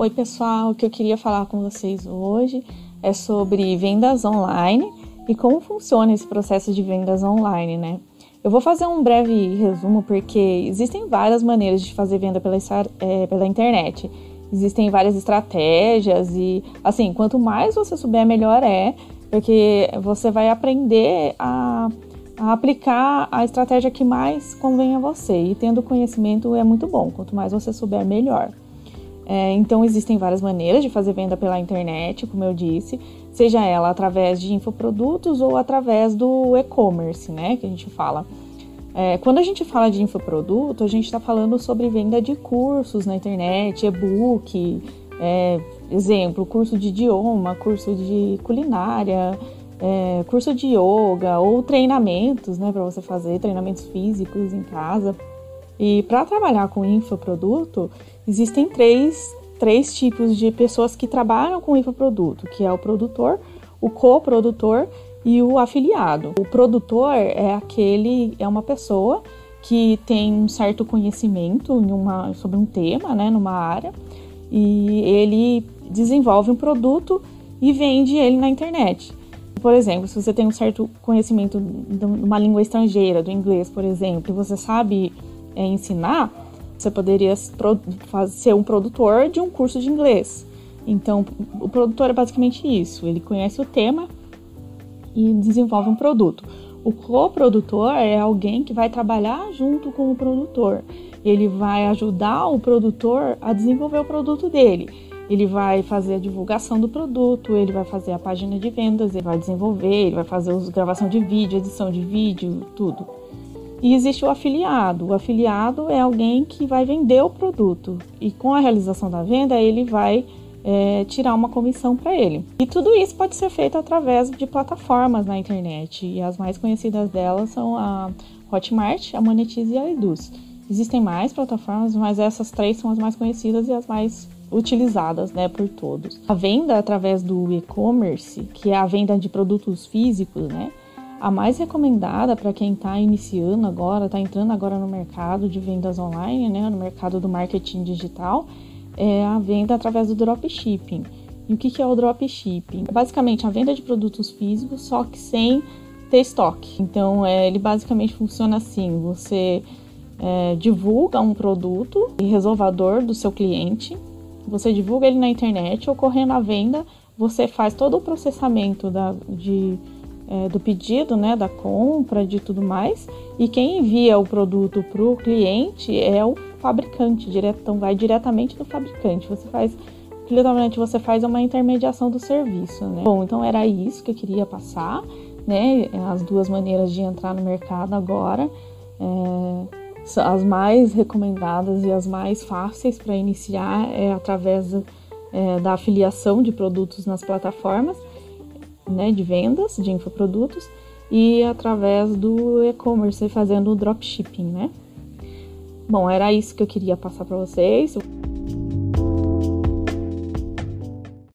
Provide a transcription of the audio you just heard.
Oi, pessoal, o que eu queria falar com vocês hoje é sobre vendas online e como funciona esse processo de vendas online, né? Eu vou fazer um breve resumo porque existem várias maneiras de fazer venda pela, é, pela internet. Existem várias estratégias e, assim, quanto mais você souber, melhor é, porque você vai aprender a, a aplicar a estratégia que mais convém a você. E tendo conhecimento é muito bom, quanto mais você souber, melhor. É, então, existem várias maneiras de fazer venda pela internet, como eu disse, seja ela através de infoprodutos ou através do e-commerce, né, que a gente fala. É, quando a gente fala de infoproduto, a gente está falando sobre venda de cursos na internet, e-book, é, exemplo, curso de idioma, curso de culinária, é, curso de yoga ou treinamentos, né, para você fazer treinamentos físicos em casa. E para trabalhar com infoproduto, existem três, três tipos de pessoas que trabalham com infoproduto, que é o produtor, o coprodutor e o afiliado. O produtor é aquele, é uma pessoa que tem um certo conhecimento uma, sobre um tema, né, numa área, e ele desenvolve um produto e vende ele na internet. Por exemplo, se você tem um certo conhecimento de uma língua estrangeira, do inglês, por exemplo, e você sabe é, ensinar, você poderia ser um produtor de um curso de inglês. Então, o produtor é basicamente isso: ele conhece o tema e desenvolve um produto. O coprodutor é alguém que vai trabalhar junto com o produtor. Ele vai ajudar o produtor a desenvolver o produto dele. Ele vai fazer a divulgação do produto, ele vai fazer a página de vendas, ele vai desenvolver, ele vai fazer a gravação de vídeo, edição de vídeo, tudo. E existe o afiliado. O afiliado é alguém que vai vender o produto e com a realização da venda ele vai é, tirar uma comissão para ele. E tudo isso pode ser feito através de plataformas na internet. E as mais conhecidas delas são a Hotmart, a Monetize e a Eduz. Existem mais plataformas, mas essas três são as mais conhecidas e as mais utilizadas né, por todos. A venda através do e-commerce, que é a venda de produtos físicos, né, a mais recomendada para quem está iniciando agora, está entrando agora no mercado de vendas online, né, no mercado do marketing digital, é a venda através do dropshipping. E o que, que é o dropshipping? É basicamente a venda de produtos físicos, só que sem ter estoque. Então, é, ele basicamente funciona assim: você é, divulga um produto e resolvador do seu cliente, você divulga ele na internet, ocorrendo a venda, você faz todo o processamento da, de é, do pedido, né, da compra, de tudo mais. E quem envia o produto para o cliente é o fabricante, então vai diretamente do fabricante. Você faz, literalmente, você faz uma intermediação do serviço, né? Bom, então era isso que eu queria passar, né? As duas maneiras de entrar no mercado agora. É, as mais recomendadas e as mais fáceis para iniciar é através é, da afiliação de produtos nas plataformas né, de vendas de infoprodutos e através do e-commerce fazendo o dropshipping, né? Bom, era isso que eu queria passar para vocês.